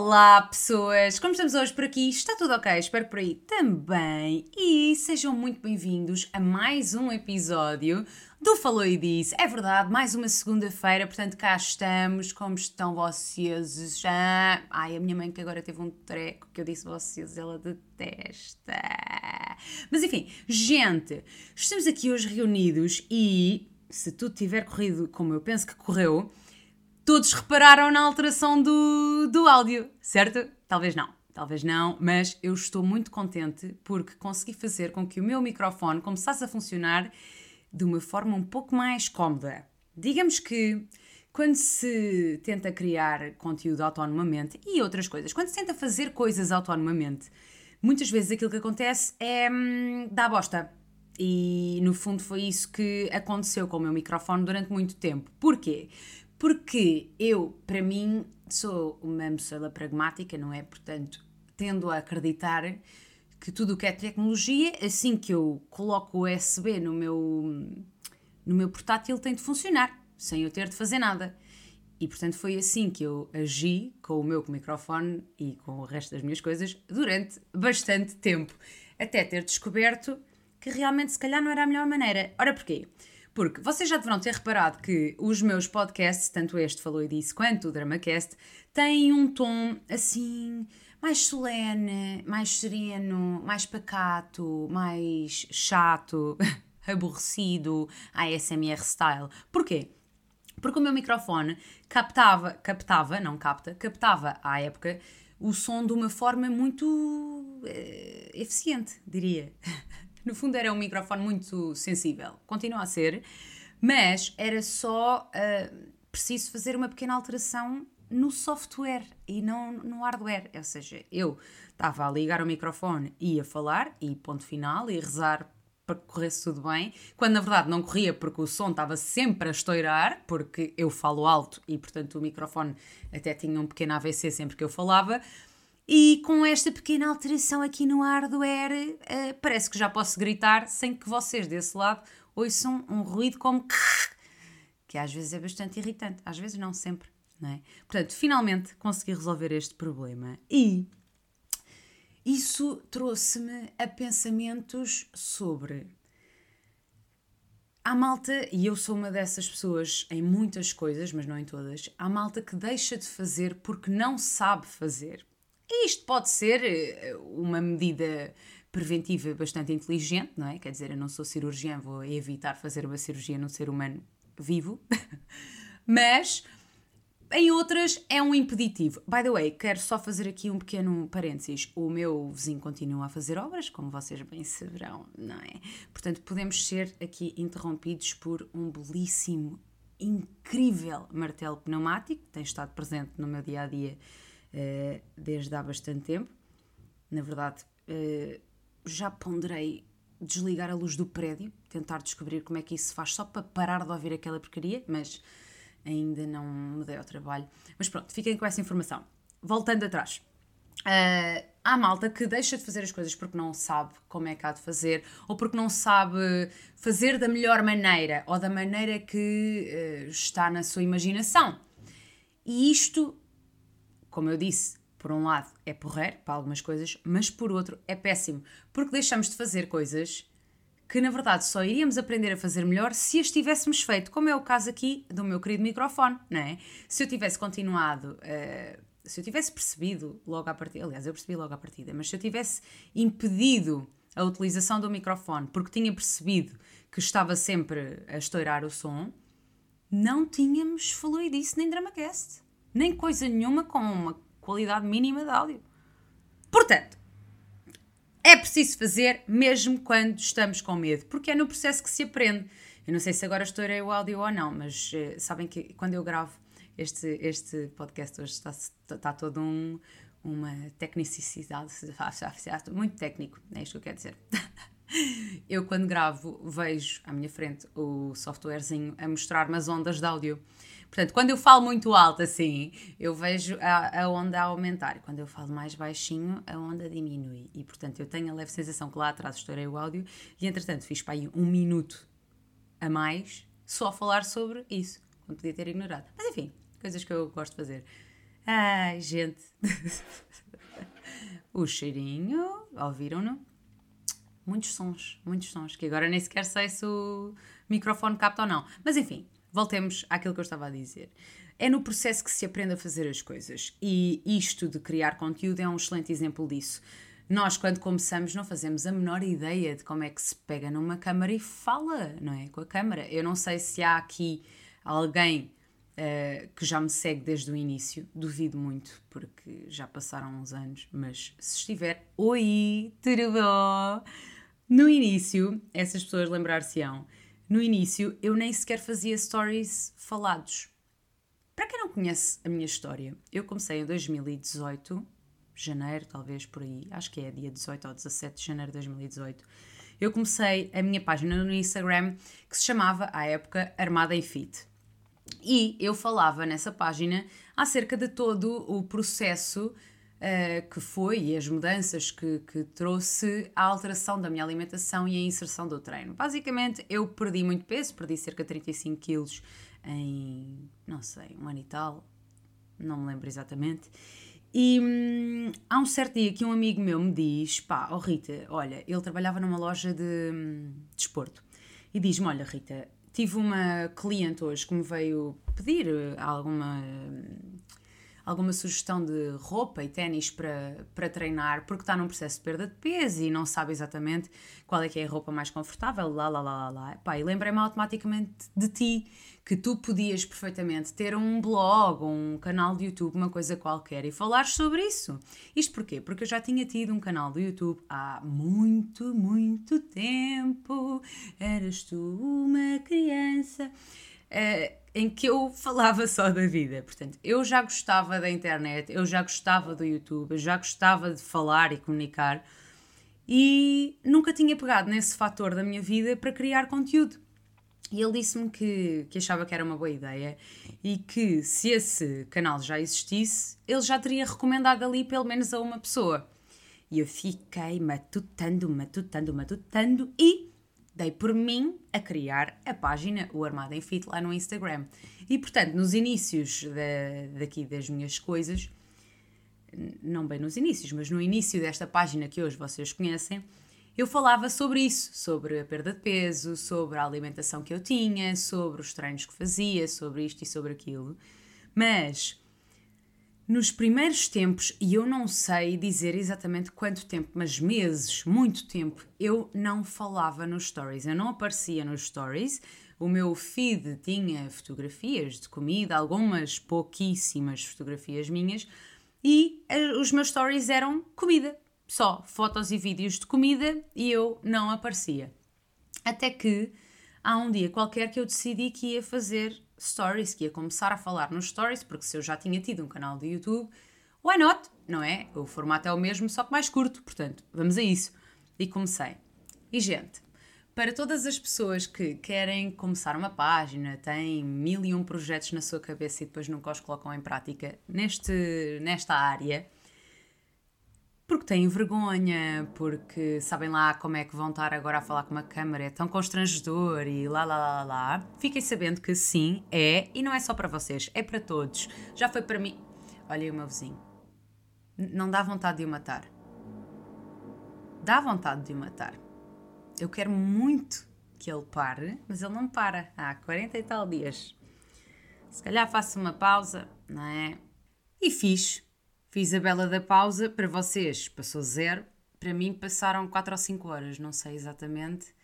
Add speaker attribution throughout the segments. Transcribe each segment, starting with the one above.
Speaker 1: Olá, pessoas! Como estamos hoje por aqui? Está tudo ok? Espero por aí também. E sejam muito bem-vindos a mais um episódio do Falou e Disse. É verdade, mais uma segunda-feira, portanto cá estamos. Como estão vocês? Ah, ai, a minha mãe que agora teve um treco que eu disse vocês, ela detesta. Mas enfim, gente, estamos aqui hoje reunidos e se tudo tiver corrido como eu penso que correu todos repararam na alteração do, do áudio, certo? Talvez não, talvez não, mas eu estou muito contente porque consegui fazer com que o meu microfone começasse a funcionar de uma forma um pouco mais cómoda. Digamos que quando se tenta criar conteúdo autonomamente e outras coisas, quando se tenta fazer coisas autonomamente, muitas vezes aquilo que acontece é hum, dar bosta. E no fundo foi isso que aconteceu com o meu microfone durante muito tempo. Porquê? Porque eu, para mim, sou uma moçada pragmática, não é? Portanto, tendo a acreditar que tudo o que é tecnologia, assim que eu coloco o USB no meu, no meu portátil, tem de funcionar, sem eu ter de fazer nada. E portanto foi assim que eu agi com o meu microfone e com o resto das minhas coisas durante bastante tempo, até ter descoberto que realmente se calhar não era a melhor maneira. Ora porquê? Porque vocês já deverão ter reparado que os meus podcasts, tanto este Falou e Disse quanto o DramaCast, têm um tom assim mais solene, mais sereno, mais pacato, mais chato, aborrecido, ASMR style. Porquê? Porque o meu microfone captava, captava, não capta, captava à época o som de uma forma muito uh, eficiente, diria. No fundo, era um microfone muito sensível, continua a ser, mas era só uh, preciso fazer uma pequena alteração no software e não no hardware. Ou seja, eu estava a ligar o microfone e ia falar, e ponto final, e rezar para que corresse tudo bem, quando na verdade não corria porque o som estava sempre a estourar, porque eu falo alto e portanto o microfone até tinha um pequeno AVC sempre que eu falava, e com esta pequena alteração aqui no hardware, uh, parece que já posso gritar sem que vocês desse lado ouçam um ruído como que às vezes é bastante irritante, às vezes não sempre, não é? Portanto, finalmente consegui resolver este problema e isso trouxe-me a pensamentos sobre Há malta, e eu sou uma dessas pessoas em muitas coisas, mas não em todas, há malta que deixa de fazer porque não sabe fazer. Isto pode ser eh, uma medida preventiva bastante inteligente, não é? Quer dizer, eu não sou cirurgiã, vou evitar fazer uma cirurgia num ser humano vivo, mas em outras é um impeditivo. By the way, quero só fazer aqui um pequeno parênteses. O meu vizinho continua a fazer obras, como vocês bem saberão, não é? Portanto, podemos ser aqui interrompidos por um belíssimo, incrível martelo pneumático que tem estado presente no meu dia a dia uh, desde há bastante tempo. Na verdade, uh, já ponderei desligar a luz do prédio, tentar descobrir como é que isso se faz só para parar de ouvir aquela porcaria, mas ainda não me dei ao trabalho. Mas pronto, fiquem com essa informação. Voltando atrás. Uh, há malta que deixa de fazer as coisas porque não sabe como é que há de fazer ou porque não sabe fazer da melhor maneira ou da maneira que uh, está na sua imaginação. E isto como eu disse, por um lado é porreiro para algumas coisas, mas por outro é péssimo, porque deixamos de fazer coisas que na verdade só iríamos aprender a fazer melhor se as tivéssemos feito, como é o caso aqui do meu querido microfone, não é? Se eu tivesse continuado, uh, se eu tivesse percebido logo à partida, aliás, eu percebi logo à partida, mas se eu tivesse impedido a utilização do microfone porque tinha percebido que estava sempre a estourar o som, não tínhamos fluidice nem DramaCast nem coisa nenhuma com uma qualidade mínima de áudio. Portanto, é preciso fazer mesmo quando estamos com medo, porque é no processo que se aprende. Eu não sei se agora estourei o áudio ou não, mas uh, sabem que quando eu gravo este, este podcast hoje está, está todo um, uma tecnicidade, muito técnico, é isto que eu quero dizer. Eu, quando gravo, vejo à minha frente o softwarezinho a mostrar-me as ondas de áudio. Portanto, quando eu falo muito alto assim, eu vejo a, a onda a aumentar. Quando eu falo mais baixinho, a onda diminui. E, portanto, eu tenho a leve sensação que lá atrás estourei o áudio e, entretanto, fiz para aí um minuto a mais só a falar sobre isso, quando podia ter ignorado. Mas, enfim, coisas que eu gosto de fazer. Ai, gente. o cheirinho, ouviram-no? Muitos sons, muitos sons, que agora nem sequer sei se o microfone capta ou não. Mas enfim, voltemos àquilo que eu estava a dizer. É no processo que se aprende a fazer as coisas. E isto de criar conteúdo é um excelente exemplo disso. Nós, quando começamos, não fazemos a menor ideia de como é que se pega numa câmara e fala, não é? Com a câmara. Eu não sei se há aqui alguém uh, que já me segue desde o início, duvido muito, porque já passaram uns anos, mas se estiver, oi, tudo bom? No início, essas pessoas lembrar-se-ão, no início eu nem sequer fazia stories falados. Para quem não conhece a minha história, eu comecei em 2018, janeiro, talvez por aí, acho que é dia 18 ou 17 de janeiro de 2018. Eu comecei a minha página no Instagram que se chamava, à época, Armada em Fit. E eu falava nessa página acerca de todo o processo uh, que foi e as mudanças que, que trouxe a alteração da minha alimentação e a inserção do treino. Basicamente, eu perdi muito peso, perdi cerca de 35 quilos em, não sei, um ano e tal, não me lembro exatamente. E hum, há um certo dia que um amigo meu me diz: pá, oh Rita, olha, ele trabalhava numa loja de hum, desporto. e diz-me: olha, Rita, tive uma cliente hoje que me veio pedir alguma alguma sugestão de roupa e ténis para, para treinar, porque está num processo de perda de peso e não sabe exatamente qual é que é a roupa mais confortável, lá, lá, lá, lá, lá. Pá, e lembrei-me automaticamente de ti, que tu podias perfeitamente ter um blog, um canal de YouTube, uma coisa qualquer, e falar sobre isso. Isto porquê? Porque eu já tinha tido um canal do YouTube há muito, muito tempo. Eras tu uma criança. Uh, em que eu falava só da vida. Portanto, eu já gostava da internet, eu já gostava do YouTube, eu já gostava de falar e comunicar e nunca tinha pegado nesse fator da minha vida para criar conteúdo. E ele disse-me que, que achava que era uma boa ideia e que se esse canal já existisse, ele já teria recomendado ali pelo menos a uma pessoa. E eu fiquei matutando, matutando, matutando e dei por mim a criar a página O Armado em Fit lá no Instagram. E portanto, nos inícios da, daqui das minhas coisas, não bem nos inícios, mas no início desta página que hoje vocês conhecem, eu falava sobre isso, sobre a perda de peso, sobre a alimentação que eu tinha, sobre os treinos que fazia, sobre isto e sobre aquilo. Mas nos primeiros tempos, e eu não sei dizer exatamente quanto tempo, mas meses, muito tempo, eu não falava nos stories, eu não aparecia nos stories. O meu feed tinha fotografias de comida, algumas pouquíssimas fotografias minhas, e eh, os meus stories eram comida, só fotos e vídeos de comida, e eu não aparecia. Até que há um dia qualquer que eu decidi que ia fazer stories, que ia começar a falar nos stories, porque se eu já tinha tido um canal de YouTube, why not? Não é? O formato é o mesmo, só que mais curto, portanto, vamos a isso. E comecei. E gente, para todas as pessoas que querem começar uma página, têm mil e um projetos na sua cabeça e depois nunca os colocam em prática neste, nesta área, porque têm vergonha, porque sabem lá como é que vão estar agora a falar com uma câmera, é tão constrangedor e lá lá lá lá. Fiquem sabendo que sim, é, e não é só para vocês, é para todos. Já foi para mim. Olha aí o meu vizinho. Não dá vontade de o matar. Dá vontade de o matar. Eu quero muito que ele pare, mas ele não para. Há 40 e tal dias. Se calhar faço uma pausa, não é? E fiz Fiz a bela da pausa, para vocês passou zero, para mim passaram 4 ou 5 horas, não sei exatamente,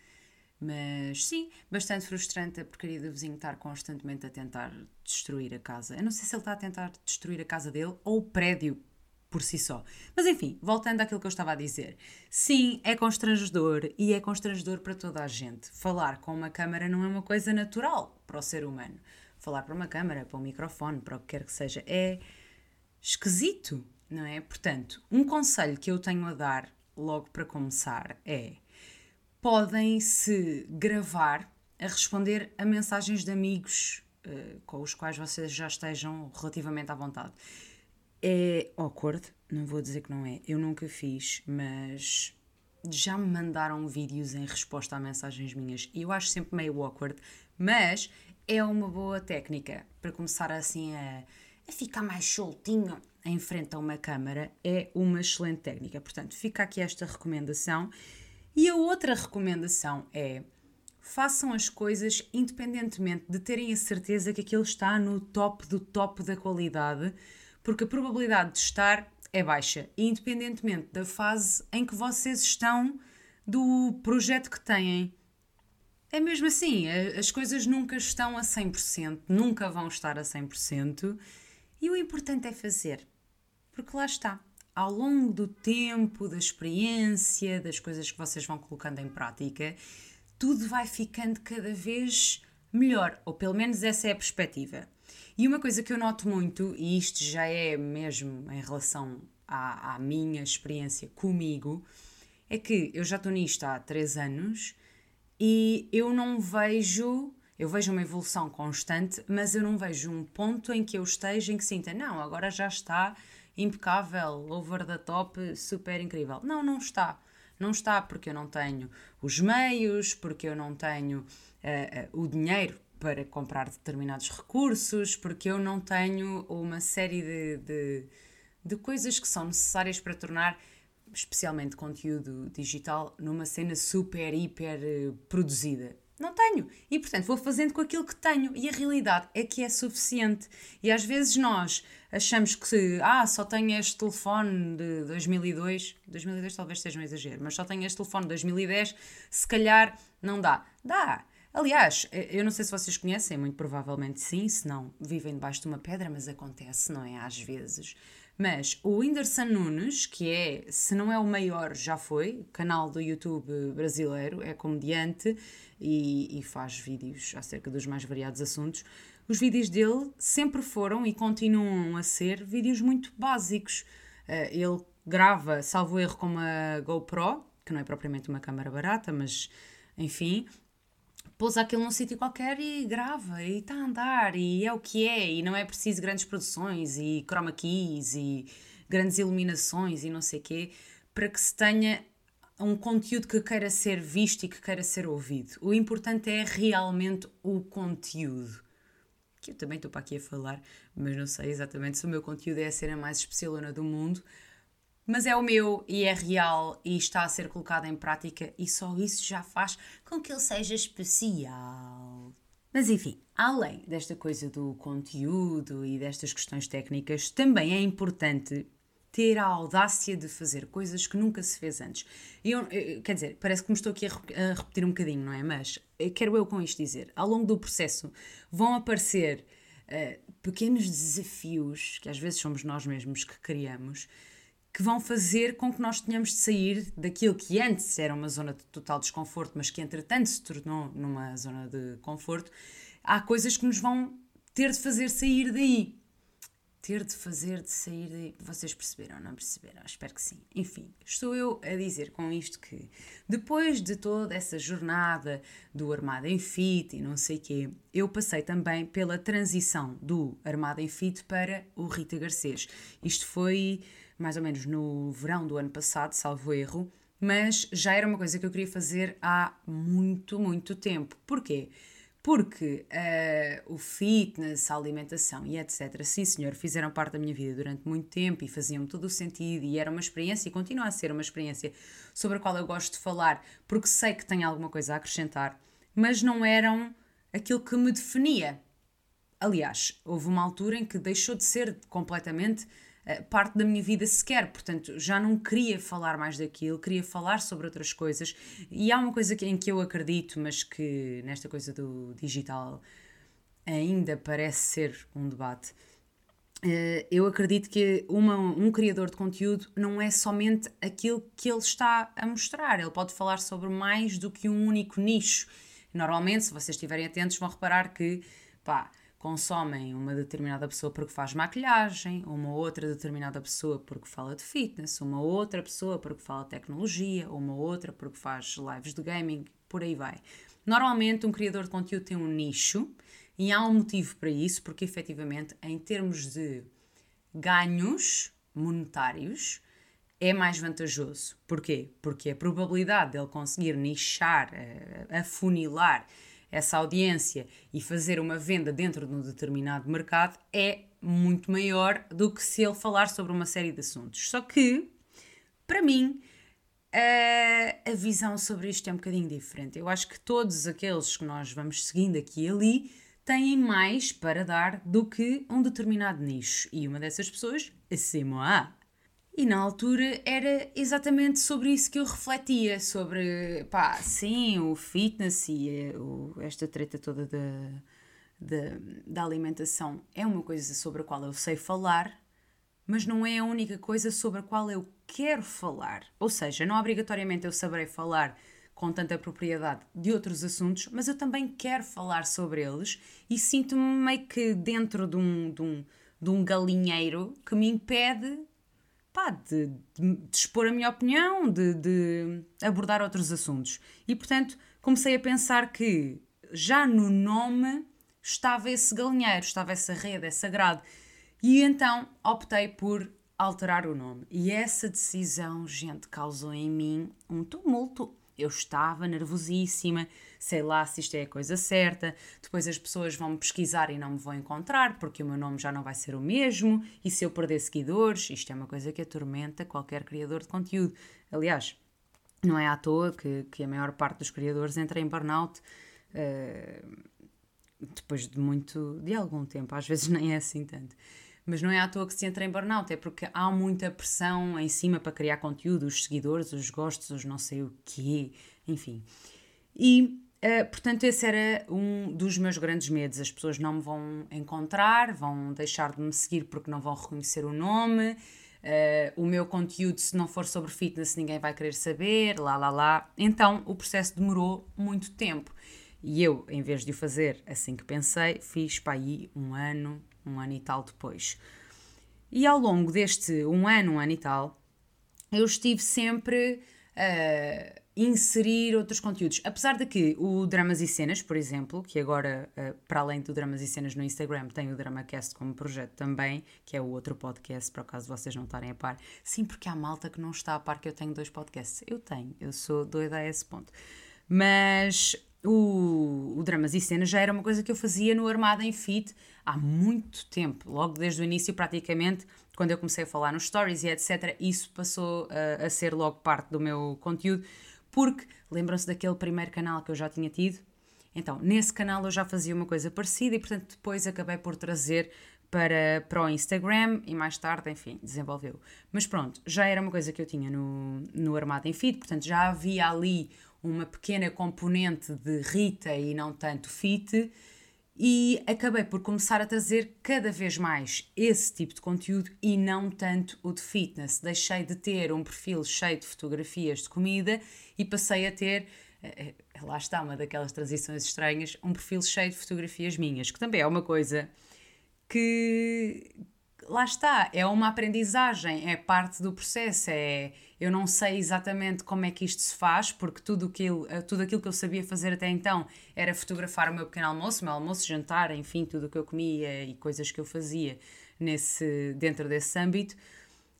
Speaker 1: mas sim, bastante frustrante a porcaria do vizinho estar constantemente a tentar destruir a casa. Eu não sei se ele está a tentar destruir a casa dele ou o prédio por si só. Mas enfim, voltando àquilo que eu estava a dizer. Sim, é constrangedor e é constrangedor para toda a gente. Falar com uma câmara não é uma coisa natural para o ser humano. Falar para uma câmara, para um microfone, para o que quer que seja, é esquisito, não é? Portanto, um conselho que eu tenho a dar logo para começar é: podem se gravar a responder a mensagens de amigos uh, com os quais vocês já estejam relativamente à vontade. É awkward, não vou dizer que não é, eu nunca fiz, mas já me mandaram vídeos em resposta a mensagens minhas e eu acho sempre meio awkward, mas é uma boa técnica para começar assim a a ficar mais soltinho em frente a uma câmara é uma excelente técnica. Portanto, fica aqui esta recomendação. E a outra recomendação é façam as coisas independentemente de terem a certeza que aquilo está no top do top da qualidade, porque a probabilidade de estar é baixa, independentemente da fase em que vocês estão do projeto que têm. É mesmo assim, as coisas nunca estão a 100%, nunca vão estar a 100%, e o importante é fazer. Porque lá está, ao longo do tempo, da experiência, das coisas que vocês vão colocando em prática, tudo vai ficando cada vez melhor, ou pelo menos essa é a perspectiva. E uma coisa que eu noto muito, e isto já é mesmo em relação à, à minha experiência comigo, é que eu já estou nisto há três anos e eu não vejo. Eu vejo uma evolução constante, mas eu não vejo um ponto em que eu esteja em que sinta, não, agora já está impecável, over the top, super incrível. Não, não está. Não está porque eu não tenho os meios, porque eu não tenho uh, uh, o dinheiro para comprar determinados recursos, porque eu não tenho uma série de, de, de coisas que são necessárias para tornar especialmente conteúdo digital, numa cena super, hiper uh, produzida. Não tenho. E, portanto, vou fazendo com aquilo que tenho. E a realidade é que é suficiente. E às vezes nós achamos que, ah, só tenho este telefone de 2002. 2002 talvez seja um exagero, mas só tenho este telefone de 2010. Se calhar não dá. Dá. Aliás, eu não sei se vocês conhecem, muito provavelmente sim, se não vivem debaixo de uma pedra, mas acontece, não é? Às vezes. Mas o Whindersson Nunes, que é, se não é o maior, já foi, canal do YouTube brasileiro, é comediante e, e faz vídeos acerca dos mais variados assuntos. Os vídeos dele sempre foram e continuam a ser vídeos muito básicos. Uh, ele grava, salvo erro, com uma GoPro, que não é propriamente uma câmera barata, mas enfim, pôs aquilo num sítio qualquer e grava e está a andar e é o que é e não é preciso grandes produções e chroma keys e grandes iluminações e não sei quê para que se tenha um conteúdo que queira ser visto e que queira ser ouvido. O importante é realmente o conteúdo. Que eu também estou para aqui a falar, mas não sei exatamente se o meu conteúdo é a cena mais especialona do mundo, mas é o meu e é real e está a ser colocado em prática e só isso já faz com que ele seja especial. Mas enfim, além desta coisa do conteúdo e destas questões técnicas, também é importante ter a audácia de fazer coisas que nunca se fez antes. Eu, eu, quer dizer, parece que me estou aqui a, a repetir um bocadinho, não é? Mas eh, quero eu com isto dizer, ao longo do processo vão aparecer uh, pequenos desafios que às vezes somos nós mesmos que criamos que vão fazer com que nós tenhamos de sair daquilo que antes era uma zona de total desconforto, mas que entretanto se tornou numa zona de conforto. Há coisas que nos vão ter de fazer sair daí. Ter de fazer de sair daí. Vocês perceberam, não perceberam? Espero que sim. Enfim, estou eu a dizer com isto que depois de toda essa jornada do Armada em Fit e não sei quê, eu passei também pela transição do Armada em Fit para o Rita Garcês. Isto foi mais ou menos no verão do ano passado, salvo erro, mas já era uma coisa que eu queria fazer há muito, muito tempo. Porquê? Porque uh, o fitness, a alimentação e etc., sim senhor, fizeram parte da minha vida durante muito tempo e faziam todo o sentido e era uma experiência e continua a ser uma experiência sobre a qual eu gosto de falar porque sei que tem alguma coisa a acrescentar, mas não eram aquilo que me definia. Aliás, houve uma altura em que deixou de ser completamente parte da minha vida sequer, portanto já não queria falar mais daquilo, queria falar sobre outras coisas. E há uma coisa em que eu acredito, mas que nesta coisa do digital ainda parece ser um debate. Eh, eu acredito que uma, um criador de conteúdo não é somente aquilo que ele está a mostrar, ele pode falar sobre mais do que um único nicho. Normalmente, se vocês estiverem atentos, vão reparar que, pá, consomem uma determinada pessoa porque faz maquilhagem, uma outra determinada pessoa porque fala de fitness, uma outra pessoa porque fala de tecnologia, uma outra porque faz lives de gaming, por aí vai. Normalmente, um criador de conteúdo tem um nicho e há um motivo para isso, porque efetivamente, em termos de ganhos monetários, é mais vantajoso. Porquê? Porque a probabilidade dele conseguir nichar, eh, afunilar essa audiência e fazer uma venda dentro de um determinado mercado é muito maior do que se ele falar sobre uma série de assuntos. Só que, para mim, a, a visão sobre isto é um bocadinho diferente. Eu acho que todos aqueles que nós vamos seguindo aqui e ali têm mais para dar do que um determinado nicho. E uma dessas pessoas é moi. E na altura era exatamente sobre isso que eu refletia, sobre, pá, sim, o fitness e eh, o, esta treta toda da, da, da alimentação é uma coisa sobre a qual eu sei falar, mas não é a única coisa sobre a qual eu quero falar. Ou seja, não obrigatoriamente eu saberei falar com tanta propriedade de outros assuntos, mas eu também quero falar sobre eles e sinto-me meio que dentro de um, de, um, de um galinheiro que me impede pá, de, de, de expor a minha opinião, de, de abordar outros assuntos. E portanto comecei a pensar que já no nome estava esse galinheiro, estava essa rede, essa grade. E então optei por alterar o nome. E essa decisão, gente, causou em mim um tumulto. Eu estava nervosíssima, sei lá se isto é a coisa certa. Depois as pessoas vão me pesquisar e não me vão encontrar porque o meu nome já não vai ser o mesmo. E se eu perder seguidores, isto é uma coisa que atormenta qualquer criador de conteúdo. Aliás, não é à toa que, que a maior parte dos criadores entra em burnout. Uh, depois de muito, de algum tempo, às vezes nem é assim tanto. Mas não é à toa que se entra em burnout, é porque há muita pressão em cima para criar conteúdo, os seguidores, os gostos, os não sei o quê, enfim. E, uh, portanto, esse era um dos meus grandes medos. As pessoas não me vão encontrar, vão deixar de me seguir porque não vão reconhecer o nome. Uh, o meu conteúdo, se não for sobre fitness, ninguém vai querer saber, lá, lá, lá. Então, o processo demorou muito tempo. E eu, em vez de o fazer assim que pensei, fiz para aí um ano, um ano e tal depois. E ao longo deste um ano, um ano e tal, eu estive sempre a inserir outros conteúdos. Apesar de que o Dramas e Cenas, por exemplo, que agora, eh, para além do Dramas e Cenas no Instagram, tem o DramaCast como projeto também, que é o outro podcast, por acaso vocês não estarem a par. Sim, porque há malta que não está a par que eu tenho dois podcasts. Eu tenho, eu sou doida a esse ponto. Mas o, o Dramas e Cenas já era uma coisa que eu fazia no Armada em Fit há muito tempo, logo desde o início, praticamente, quando eu comecei a falar nos stories e etc. Isso passou a, a ser logo parte do meu conteúdo, porque lembram-se daquele primeiro canal que eu já tinha tido? Então, nesse canal eu já fazia uma coisa parecida e, portanto, depois acabei por trazer para, para o Instagram e mais tarde, enfim, desenvolveu. Mas pronto, já era uma coisa que eu tinha no, no Armada em Fit, portanto já havia ali uma pequena componente de Rita e não tanto Fit, e acabei por começar a trazer cada vez mais esse tipo de conteúdo e não tanto o de fitness. Deixei de ter um perfil cheio de fotografias de comida e passei a ter, eh, eh, lá está uma daquelas transições estranhas, um perfil cheio de fotografias minhas, que também é uma coisa que, lá está, é uma aprendizagem, é parte do processo, é eu não sei exatamente como é que isto se faz, porque tudo aquilo, eh, tudo aquilo que eu sabia fazer até então era fotografar o meu pequeno almoço, o meu almoço, jantar, enfim, tudo o que eu comia e coisas que eu fazia nesse, dentro desse âmbito.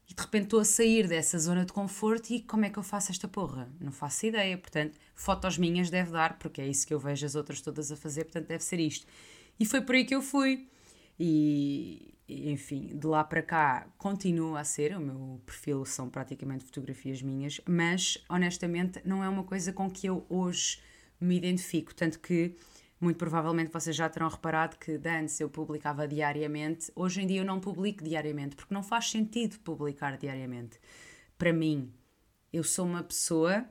Speaker 1: E de repente estou a sair dessa zona de conforto e como é que eu faço esta porra? Não faço ideia. Portanto, fotos minhas deve dar, porque é isso que eu vejo as outras todas a fazer, portanto deve ser isto. E foi por aí que eu fui. E, enfim, de lá para cá continua a ser, o meu perfil são praticamente fotografias minhas, mas honestamente não é uma coisa com que eu hoje me identifico, tanto que muito provavelmente vocês já terão reparado que antes eu publicava diariamente, hoje em dia eu não publico diariamente, porque não faz sentido publicar diariamente. Para mim, eu sou uma pessoa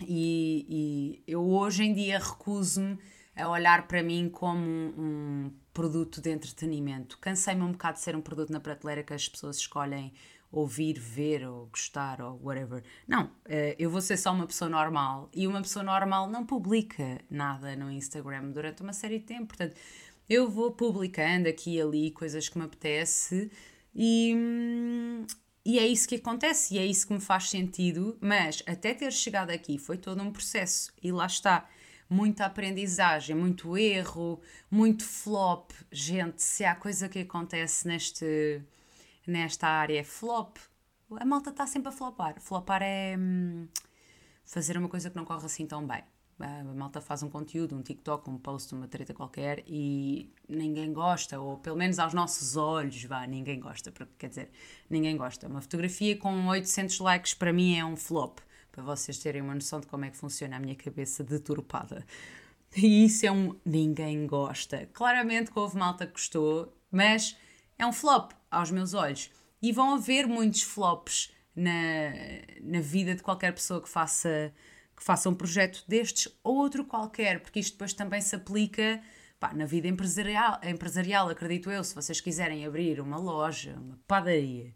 Speaker 1: e, e eu hoje em dia recuso-me a olhar para mim como um produto de entretenimento. Cansei-me um bocado de ser um produto na prateleira que as pessoas escolhem ouvir, ver ou gostar ou whatever. Não, eh, eu vou ser só uma pessoa normal e uma pessoa normal não publica nada no Instagram durante uma série de tempo. Portanto, eu vou publicando aqui e ali coisas que me apetece e, e é isso que acontece e é isso que me faz sentido. Mas até ter chegado aqui foi todo um processo e lá está muita aprendizagem, muito erro, muito flop. Gente, se há coisa que acontece neste, nesta área é flop, a malta está sempre a flopar. Flopar é hum, fazer uma coisa que não corre assim tão bem. A malta faz um conteúdo, um TikTok, um post, uma treta qualquer e ninguém gosta, ou pelo menos aos nossos olhos, vá, ninguém gosta, porque quer dizer, ninguém gosta. Uma fotografia com 800 likes para mim é um flop, para vocês terem uma noção de como é que funciona a minha cabeça deturpada. E isso é um ninguém gosta. Claramente que houve malta que gostou, mas é um flop aos meus olhos. E vão haver muitos flops na, na vida de qualquer pessoa que faça que faça um projeto destes ou outro qualquer, porque isto depois também se aplica pá, na vida empresarial, empresarial, acredito eu, se vocês quiserem abrir uma loja, uma padaria,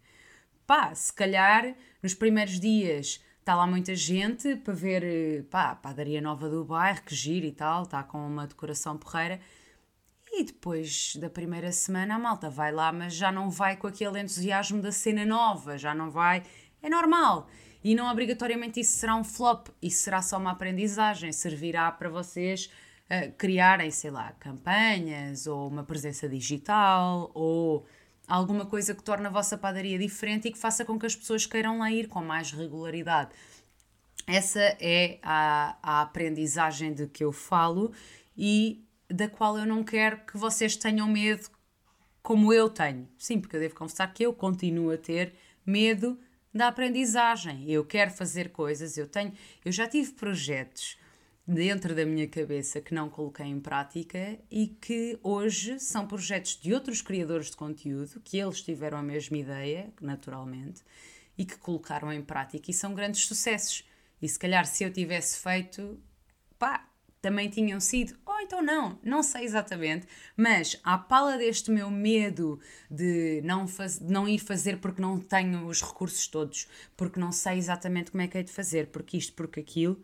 Speaker 1: pá, se calhar nos primeiros dias está lá muita gente para ver pá, a padaria nova do bairro, que gira e tal, está com uma decoração porreira. E depois da primeira semana a malta vai lá, mas já não vai com aquele entusiasmo da cena nova, já não vai. É normal. E não obrigatoriamente isso será um flop, isso será só uma aprendizagem, servirá para vocês uh, criarem, sei lá, campanhas ou uma presença digital ou alguma coisa que torne a vossa padaria diferente e que faça com que as pessoas queiram lá ir com mais regularidade. Essa é a, a aprendizagem de que eu falo e da qual eu não quero que vocês tenham medo como eu tenho. Sim, porque eu devo confessar que eu continuo a ter medo da aprendizagem. Eu quero fazer coisas, eu tenho, eu já tive projetos dentro da minha cabeça que não coloquei em prática e que hoje são projetos de outros criadores de conteúdo, que eles tiveram a mesma ideia, naturalmente, e que colocaram em prática e são grandes sucessos. E se calhar se eu tivesse feito, pá, também tinham sido, ou então não, não sei exatamente, mas à pala deste meu medo de não, faz, não ir fazer porque não tenho os recursos todos, porque não sei exatamente como é que hei de fazer, porque isto, porque aquilo,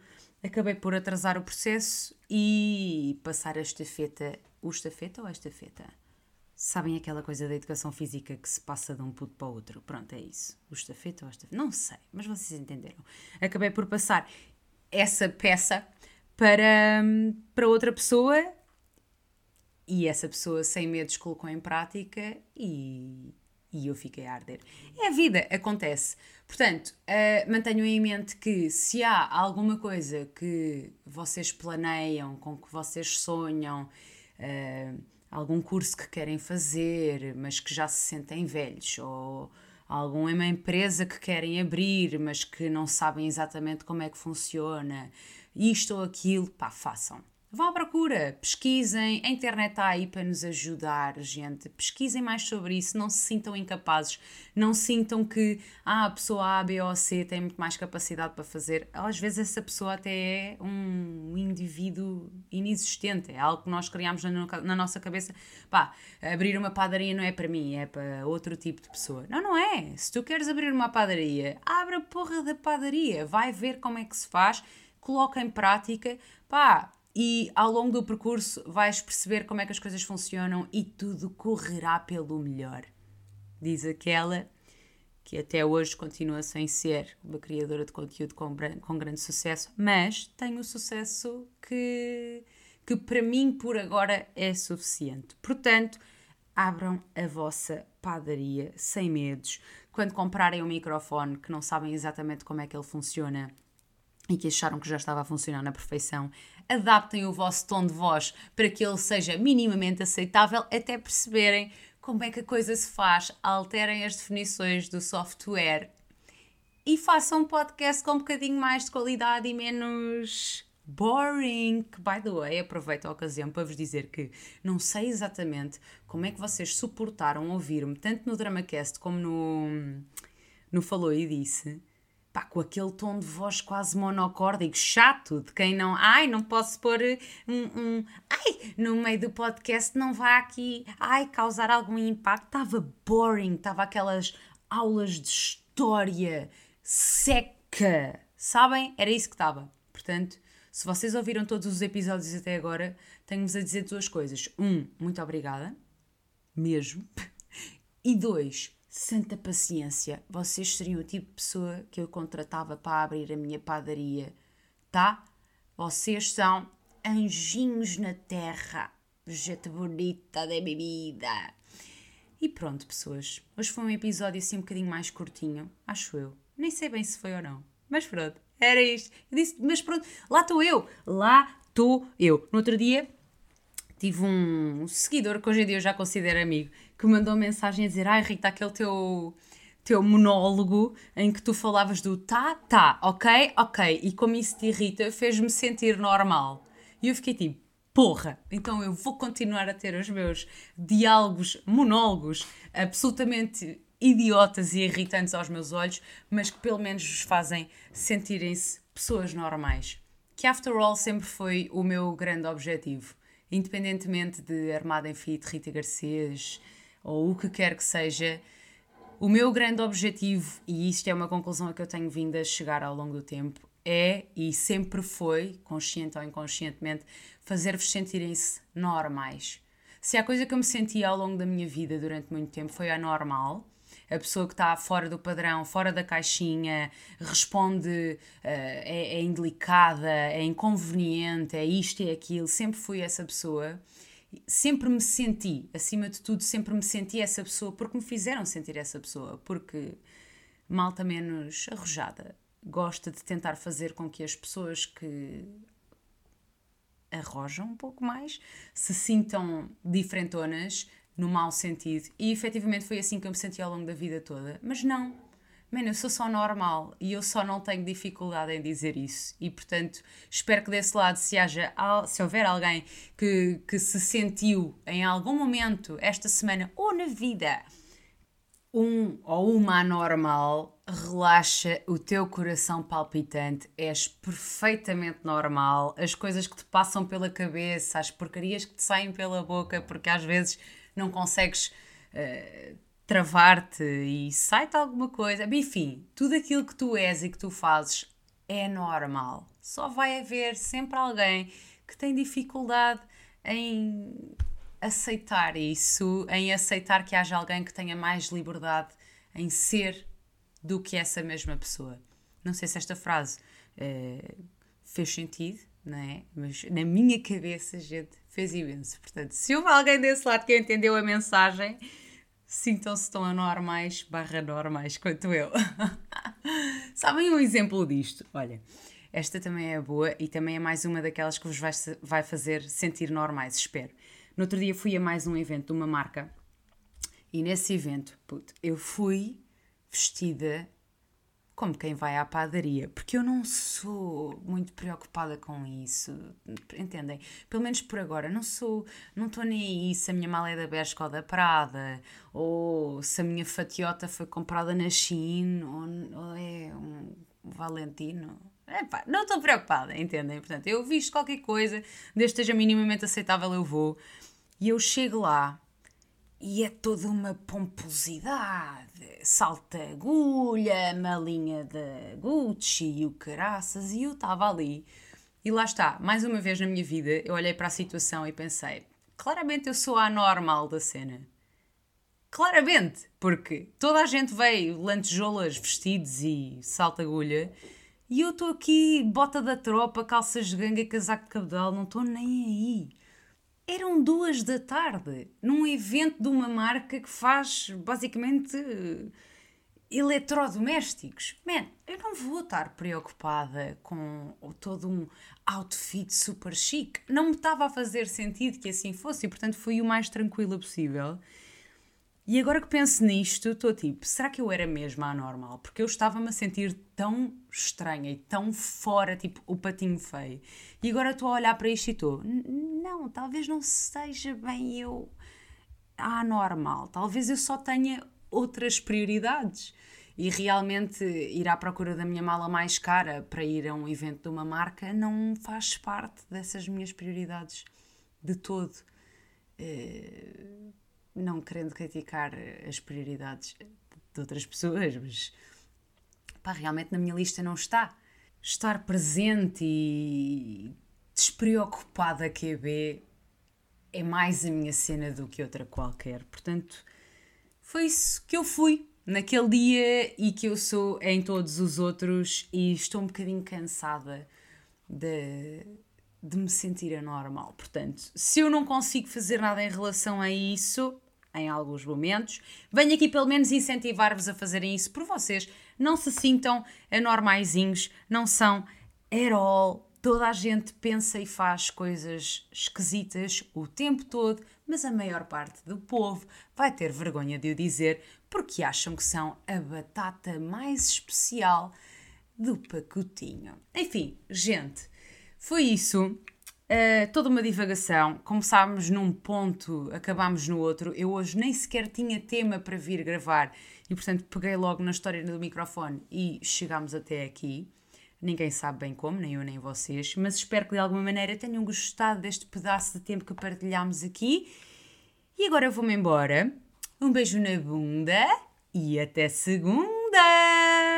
Speaker 1: acabei por atrasar o processo e passar a estafeta. O estafeta ou a estafeta? Sabem aquela coisa da educação física que se passa de um puto para o outro? Pronto, é isso. O estafeta ou a estafeta? Não sei, mas vocês entenderam. Acabei por passar essa peça para, para outra pessoa e essa pessoa sem medos colocou em prática e, e eu fiquei a arder. É a vida, acontece. Portanto, uh, mantenham em mente que se há alguma coisa que vocês planeiam, com que vocês sonham, uh, algum curso que querem fazer, mas que já se sentem velhos, ou alguma empresa que querem abrir, mas que não sabem exatamente como é que funciona, isto ou aquilo, pá, façam. Vão à procura, pesquisem, a internet está aí para nos ajudar, gente. Pesquisem mais sobre isso, não se sintam incapazes, não sintam que ah, a pessoa A, B ou C tem muito mais capacidade para fazer. Às vezes essa pessoa até é um indivíduo inexistente, é algo que nós criamos na, na nossa cabeça. Pá, abrir uma padaria não é para mim, é para outro tipo de pessoa. Não, não é. Se tu queres abrir uma padaria, abre a porra da padaria, vai ver como é que se faz coloca em prática, pá, e ao longo do percurso vais perceber como é que as coisas funcionam e tudo correrá pelo melhor. Diz aquela que até hoje continua sem ser uma criadora de conteúdo com, com grande sucesso, mas tem o sucesso que, que para mim por agora é suficiente. Portanto, abram a vossa padaria sem medos. Quando comprarem um microfone que não sabem exatamente como é que ele funciona, e que acharam que já estava a funcionar na perfeição, adaptem o vosso tom de voz para que ele seja minimamente aceitável até perceberem como é que a coisa se faz, alterem as definições do software e façam um podcast com um bocadinho mais de qualidade e menos boring. By the way, aproveito a ocasião para vos dizer que não sei exatamente como é que vocês suportaram ouvir-me, tanto no DramaCast como no, no Falou e Disse pá, com aquele tom de voz quase monocórdico, chato, de quem não, ai, não posso pôr um, um, ai, no meio do podcast não vai aqui, ai, causar algum impacto. Estava boring, estava aquelas aulas de história seca, sabem? Era isso que estava. Portanto, se vocês ouviram todos os episódios até agora, tenho-vos a dizer duas coisas. Um, muito obrigada, mesmo. E dois, santa paciência, vocês seriam o tipo de pessoa que eu contratava para abrir a minha padaria, tá? Vocês são anjinhos na terra, gente bonita da bebida. E pronto, pessoas, hoje foi um episódio assim um bocadinho mais curtinho, acho eu. Nem sei bem se foi ou não, mas pronto, era isto. Eu disse, mas pronto, lá estou eu, lá estou eu. No outro dia tive um seguidor que hoje em dia eu já considero amigo que mandou mensagem a dizer: Ai Rita, aquele teu, teu monólogo em que tu falavas do tá, tá, ok, ok, e como isso te irrita, fez-me sentir normal. E eu fiquei tipo, porra, então eu vou continuar a ter os meus diálogos, monólogos absolutamente idiotas e irritantes aos meus olhos, mas que pelo menos vos fazem sentirem-se pessoas normais. Que after all sempre foi o meu grande objetivo. Independentemente de Armada em Fit, Rita Garcês ou o que quer que seja, o meu grande objetivo, e isto é uma conclusão a que eu tenho vindo a chegar ao longo do tempo, é e sempre foi, consciente ou inconscientemente, fazer-vos sentirem-se normais. Se há coisa que eu me senti ao longo da minha vida durante muito tempo foi a normal, a pessoa que está fora do padrão, fora da caixinha, responde, uh, é, é indelicada, é inconveniente, é isto e é aquilo, sempre fui essa pessoa. Sempre me senti, acima de tudo, sempre me senti essa pessoa porque me fizeram sentir essa pessoa, porque malta menos arrojada gosta de tentar fazer com que as pessoas que arrojam um pouco mais se sintam diferentonas, no mau sentido. E efetivamente foi assim que eu me senti ao longo da vida toda. Mas não, mano, eu sou só normal e eu só não tenho dificuldade em dizer isso. E portanto, espero que desse lado, se, haja, se houver alguém que, que se sentiu em algum momento esta semana ou na vida um ou uma anormal, relaxa o teu coração palpitante, és perfeitamente normal. As coisas que te passam pela cabeça, as porcarias que te saem pela boca, porque às vezes não consegues uh, travar-te e sai-te alguma coisa. Enfim, tudo aquilo que tu és e que tu fazes é normal. Só vai haver sempre alguém que tem dificuldade em aceitar isso, em aceitar que haja alguém que tenha mais liberdade em ser do que essa mesma pessoa. Não sei se esta frase uh, fez sentido, não é? Mas na minha cabeça, gente, fez imenso. Portanto, se houve alguém desse lado que entendeu a mensagem, sintam-se tão anormais barra normais quanto eu. Sabem um exemplo disto? Olha, esta também é boa e também é mais uma daquelas que vos vai, vai fazer sentir normais, espero. No outro dia fui a mais um evento de uma marca e nesse evento, puto, eu fui vestida como quem vai à padaria, porque eu não sou muito preocupada com isso, entendem? Pelo menos por agora, não sou, não estou nem aí se a minha mala é da Bershka ou da Prada, ou se a minha fatiota foi comprada na China, ou, ou é um Valentino. Epá, não estou preocupada, entendem? Portanto, eu visto qualquer coisa, desde que esteja minimamente aceitável, eu vou. E eu chego lá e é toda uma pomposidade, salta agulha, malinha da Gucci e o caraças, e eu estava ali. E lá está, mais uma vez na minha vida, eu olhei para a situação e pensei: claramente eu sou a anormal da cena. Claramente, porque toda a gente veio lantejoulas, vestidos e salta agulha, e eu estou aqui, bota da tropa, calças de ganga casaco de cabedal, não estou nem aí. Eram duas da tarde, num evento de uma marca que faz basicamente eletrodomésticos. Man, eu não vou estar preocupada com todo um outfit super chique. Não me estava a fazer sentido que assim fosse e, portanto, fui o mais tranquila possível. E agora que penso nisto, estou tipo, será que eu era mesmo anormal? Porque eu estava-me a sentir tão estranha e tão fora, tipo, o patinho feio. E agora estou a olhar para isto e estou, não, talvez não seja bem eu anormal. Talvez eu só tenha outras prioridades. E realmente ir à procura da minha mala mais cara para ir a um evento de uma marca não faz parte dessas minhas prioridades de todo. Uh não querendo criticar as prioridades de outras pessoas, mas pá, realmente na minha lista não está. Estar presente e despreocupada QB é mais a minha cena do que outra qualquer. Portanto, foi isso que eu fui naquele dia e que eu sou em todos os outros e estou um bocadinho cansada de, de me sentir anormal. Portanto, se eu não consigo fazer nada em relação a isso, em alguns momentos. Venho aqui pelo menos incentivar-vos a fazerem isso por vocês. Não se sintam anormaizinhos, não são all. Toda a gente pensa e faz coisas esquisitas o tempo todo, mas a maior parte do povo vai ter vergonha de o dizer porque acham que são a batata mais especial do pacotinho. Enfim, gente, foi isso. Uh, toda uma divagação. Começámos num ponto, acabámos no outro. Eu hoje nem sequer tinha tema para vir gravar e, portanto, peguei logo na história do microfone e chegámos até aqui. Ninguém sabe bem como, nem eu nem vocês, mas espero que de alguma maneira tenham gostado deste pedaço de tempo que partilhámos aqui. E agora vou-me embora. Um beijo na bunda e até segunda!